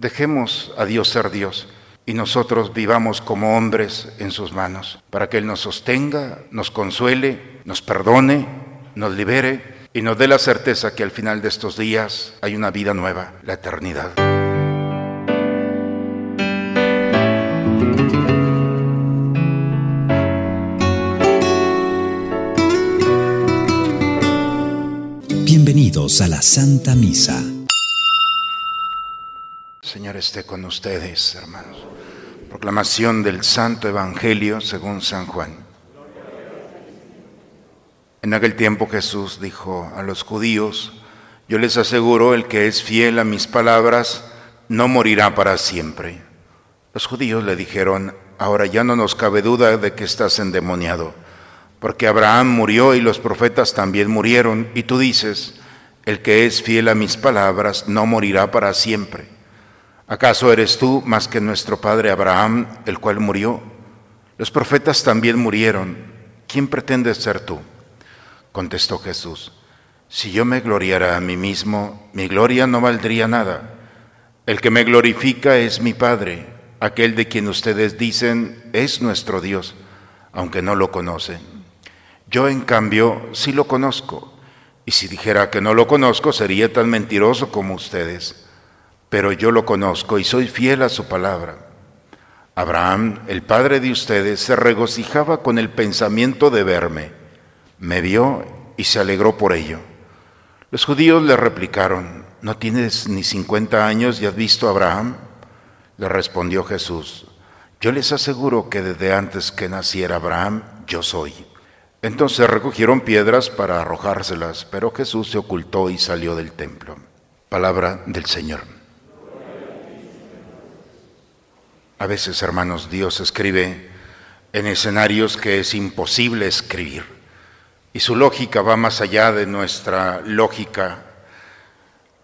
Dejemos a Dios ser Dios y nosotros vivamos como hombres en sus manos, para que Él nos sostenga, nos consuele, nos perdone, nos libere y nos dé la certeza que al final de estos días hay una vida nueva, la eternidad. Bienvenidos a la Santa Misa. Señor esté con ustedes, hermanos. Proclamación del Santo Evangelio según San Juan. En aquel tiempo Jesús dijo a los judíos, yo les aseguro, el que es fiel a mis palabras, no morirá para siempre. Los judíos le dijeron, ahora ya no nos cabe duda de que estás endemoniado, porque Abraham murió y los profetas también murieron, y tú dices, el que es fiel a mis palabras no morirá para siempre. ¿Acaso eres tú más que nuestro padre Abraham, el cual murió? Los profetas también murieron. ¿Quién pretendes ser tú? Contestó Jesús, si yo me gloriara a mí mismo, mi gloria no valdría nada. El que me glorifica es mi Padre, aquel de quien ustedes dicen es nuestro Dios, aunque no lo conocen. Yo en cambio sí lo conozco, y si dijera que no lo conozco sería tan mentiroso como ustedes pero yo lo conozco y soy fiel a su palabra. Abraham, el padre de ustedes, se regocijaba con el pensamiento de verme. Me vio y se alegró por ello. Los judíos le replicaron, ¿no tienes ni cincuenta años y has visto a Abraham? Le respondió Jesús, yo les aseguro que desde antes que naciera Abraham, yo soy. Entonces recogieron piedras para arrojárselas, pero Jesús se ocultó y salió del templo. Palabra del Señor. A veces, hermanos, Dios escribe en escenarios que es imposible escribir y su lógica va más allá de nuestra lógica.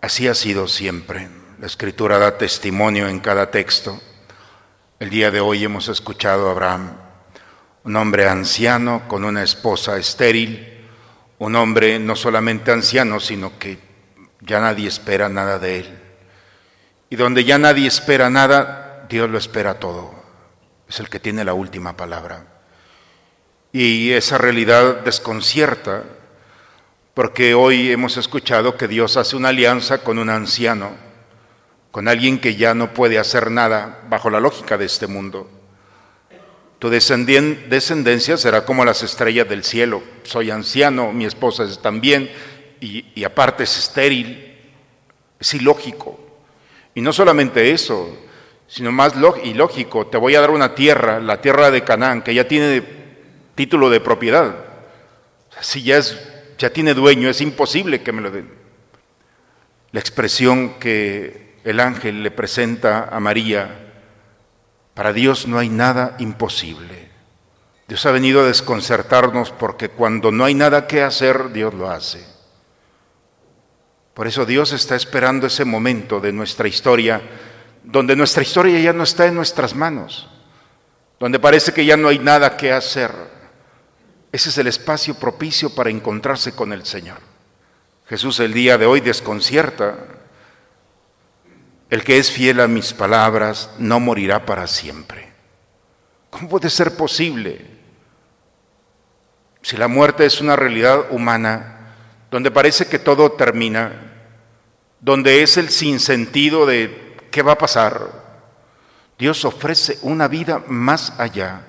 Así ha sido siempre. La escritura da testimonio en cada texto. El día de hoy hemos escuchado a Abraham, un hombre anciano con una esposa estéril, un hombre no solamente anciano, sino que ya nadie espera nada de él. Y donde ya nadie espera nada, Dios lo espera todo. Es el que tiene la última palabra. Y esa realidad desconcierta porque hoy hemos escuchado que Dios hace una alianza con un anciano, con alguien que ya no puede hacer nada bajo la lógica de este mundo. Tu descendencia será como las estrellas del cielo. Soy anciano, mi esposa es también, y, y aparte es estéril. Es ilógico. Y no solamente eso, sino más ilógico, te voy a dar una tierra, la tierra de Canaán, que ya tiene título de propiedad. Si ya, es, ya tiene dueño, es imposible que me lo den. La expresión que el ángel le presenta a María, para Dios no hay nada imposible. Dios ha venido a desconcertarnos porque cuando no hay nada que hacer, Dios lo hace. Por eso Dios está esperando ese momento de nuestra historia donde nuestra historia ya no está en nuestras manos, donde parece que ya no hay nada que hacer. Ese es el espacio propicio para encontrarse con el Señor. Jesús el día de hoy desconcierta, el que es fiel a mis palabras no morirá para siempre. ¿Cómo puede ser posible? Si la muerte es una realidad humana, donde parece que todo termina, donde es el sinsentido de ¿Qué va a pasar? Dios ofrece una vida más allá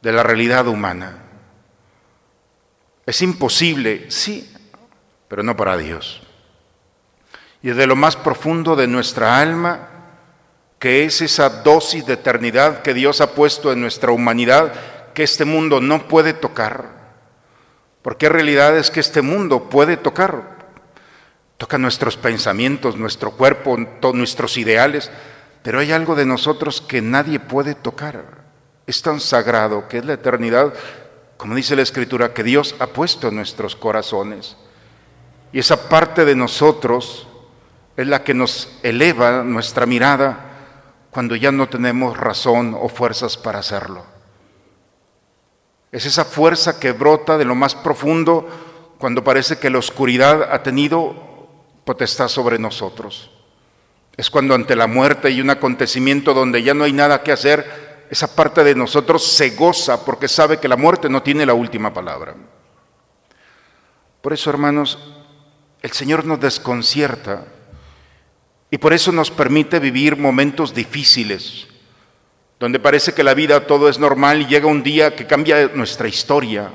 de la realidad humana. Es imposible, sí, pero no para Dios. Y desde lo más profundo de nuestra alma, que es esa dosis de eternidad que Dios ha puesto en nuestra humanidad, que este mundo no puede tocar. Porque realidad es que este mundo puede tocar. Toca nuestros pensamientos, nuestro cuerpo, nuestros ideales, pero hay algo de nosotros que nadie puede tocar. Es tan sagrado que es la eternidad, como dice la Escritura, que Dios ha puesto en nuestros corazones. Y esa parte de nosotros es la que nos eleva nuestra mirada cuando ya no tenemos razón o fuerzas para hacerlo. Es esa fuerza que brota de lo más profundo cuando parece que la oscuridad ha tenido potestad sobre nosotros. Es cuando ante la muerte y un acontecimiento donde ya no hay nada que hacer, esa parte de nosotros se goza porque sabe que la muerte no tiene la última palabra. Por eso, hermanos, el Señor nos desconcierta y por eso nos permite vivir momentos difíciles, donde parece que la vida todo es normal y llega un día que cambia nuestra historia,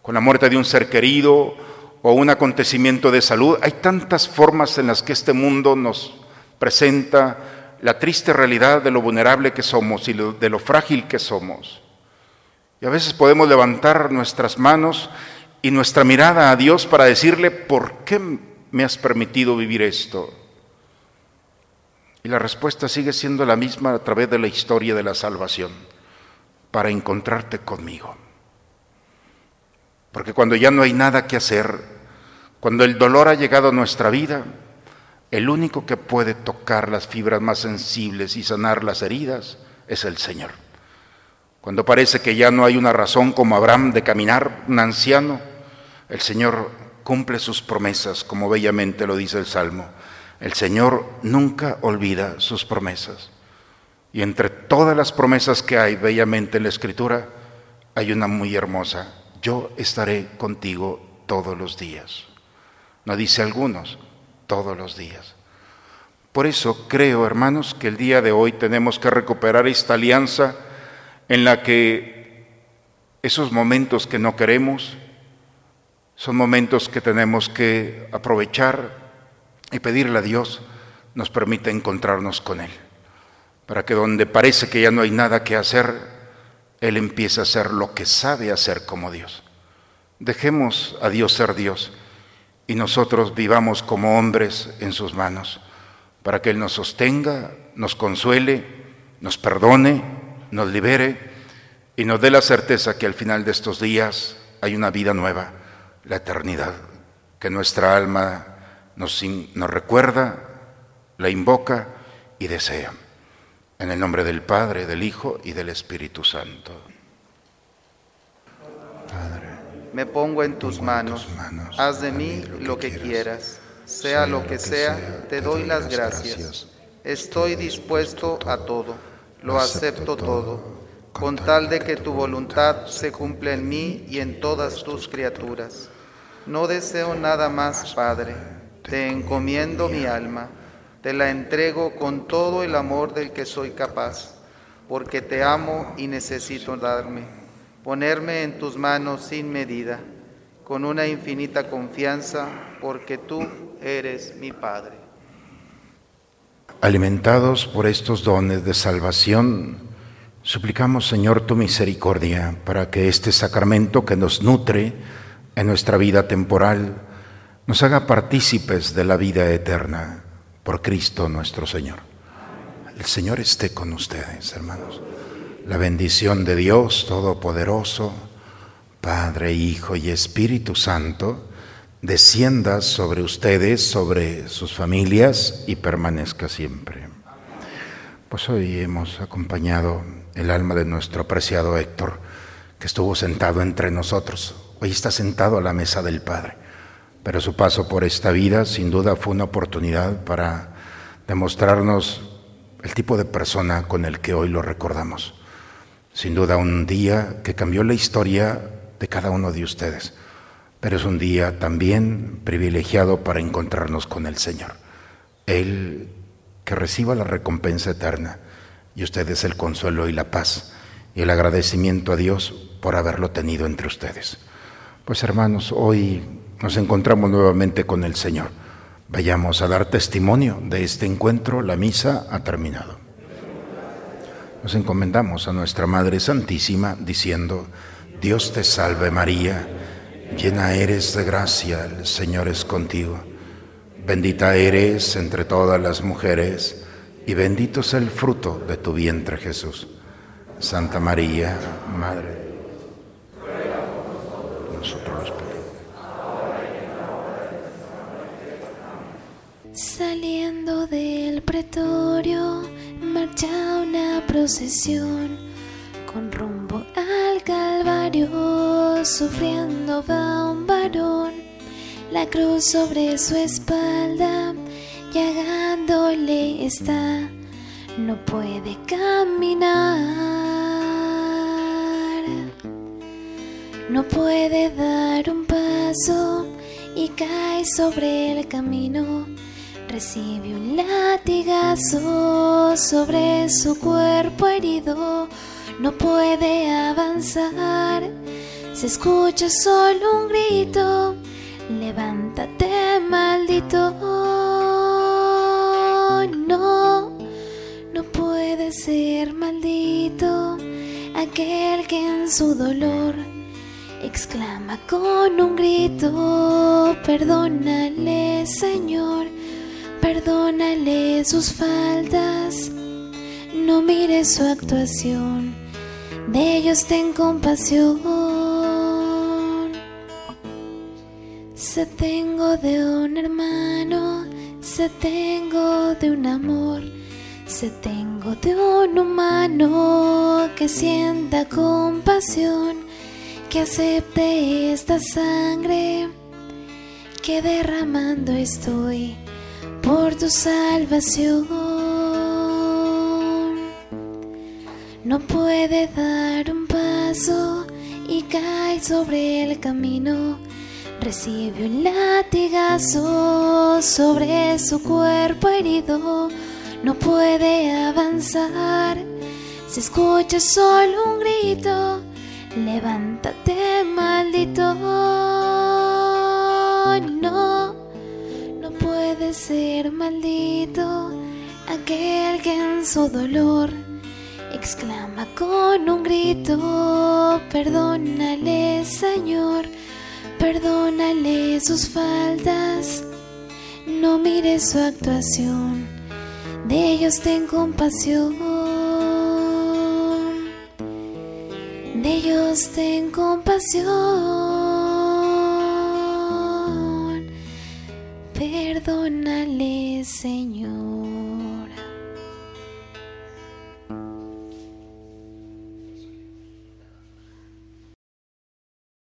con la muerte de un ser querido o un acontecimiento de salud. Hay tantas formas en las que este mundo nos presenta la triste realidad de lo vulnerable que somos y de lo frágil que somos. Y a veces podemos levantar nuestras manos y nuestra mirada a Dios para decirle, ¿por qué me has permitido vivir esto? Y la respuesta sigue siendo la misma a través de la historia de la salvación, para encontrarte conmigo. Porque cuando ya no hay nada que hacer, cuando el dolor ha llegado a nuestra vida, el único que puede tocar las fibras más sensibles y sanar las heridas es el Señor. Cuando parece que ya no hay una razón como Abraham de caminar, un anciano, el Señor cumple sus promesas, como bellamente lo dice el Salmo. El Señor nunca olvida sus promesas. Y entre todas las promesas que hay bellamente en la Escritura, hay una muy hermosa. Yo estaré contigo todos los días. No dice algunos, todos los días. Por eso creo, hermanos, que el día de hoy tenemos que recuperar esta alianza en la que esos momentos que no queremos son momentos que tenemos que aprovechar y pedirle a Dios nos permita encontrarnos con Él, para que donde parece que ya no hay nada que hacer, Él empiece a hacer lo que sabe hacer como Dios. Dejemos a Dios ser Dios y nosotros vivamos como hombres en sus manos, para que Él nos sostenga, nos consuele, nos perdone, nos libere y nos dé la certeza que al final de estos días hay una vida nueva, la eternidad, que nuestra alma nos, nos recuerda, la invoca y desea. En el nombre del Padre, del Hijo y del Espíritu Santo. me pongo en tus manos. Haz de mí lo que quieras. Sea lo que sea, te doy las gracias. Estoy dispuesto a todo. Lo acepto todo. Con tal de que tu voluntad se cumpla en mí y en todas tus criaturas. No deseo nada más, Padre. Te encomiendo mi alma. Te la entrego con todo el amor del que soy capaz, porque te amo y necesito darme ponerme en tus manos sin medida, con una infinita confianza, porque tú eres mi Padre. Alimentados por estos dones de salvación, suplicamos, Señor, tu misericordia para que este sacramento que nos nutre en nuestra vida temporal nos haga partícipes de la vida eterna por Cristo nuestro Señor. El Señor esté con ustedes, hermanos. La bendición de Dios Todopoderoso, Padre, Hijo y Espíritu Santo, descienda sobre ustedes, sobre sus familias y permanezca siempre. Pues hoy hemos acompañado el alma de nuestro apreciado Héctor, que estuvo sentado entre nosotros. Hoy está sentado a la mesa del Padre, pero su paso por esta vida sin duda fue una oportunidad para demostrarnos el tipo de persona con el que hoy lo recordamos. Sin duda un día que cambió la historia de cada uno de ustedes, pero es un día también privilegiado para encontrarnos con el Señor. Él que reciba la recompensa eterna y ustedes el consuelo y la paz y el agradecimiento a Dios por haberlo tenido entre ustedes. Pues hermanos, hoy nos encontramos nuevamente con el Señor. Vayamos a dar testimonio de este encuentro. La misa ha terminado. Nos encomendamos a nuestra Madre Santísima diciendo, Dios te salve María, llena eres de gracia, el Señor es contigo. Bendita eres entre todas las mujeres y bendito es el fruto de tu vientre Jesús. Santa María, Madre nosotros Saliendo del pretorio marcha una procesión con rumbo al Calvario, sufriendo va un varón, la cruz sobre su espalda llegándole está, no puede caminar, no puede dar un paso y cae sobre el camino. Recibe un latigazo sobre su cuerpo herido, no puede avanzar. Se escucha solo un grito, levántate maldito. No, no puede ser maldito aquel que en su dolor exclama con un grito, perdónale Señor, perdónale sus faltas, no mires su actuación, de ellos ten compasión. Se tengo de un hermano, se tengo de un amor, se tengo de un humano que sienta compasión que acepte esta sangre que derramando estoy por tu salvación. No puede dar un paso y cae sobre el camino. Recibe un latigazo sobre su cuerpo herido. No puede avanzar. Se escucha solo un grito Levántate, maldito. Ser maldito aquel que en su dolor exclama con un grito, perdónale, Señor, perdónale sus faltas, no mires su actuación, de ellos ten compasión. de ellos ten compasión,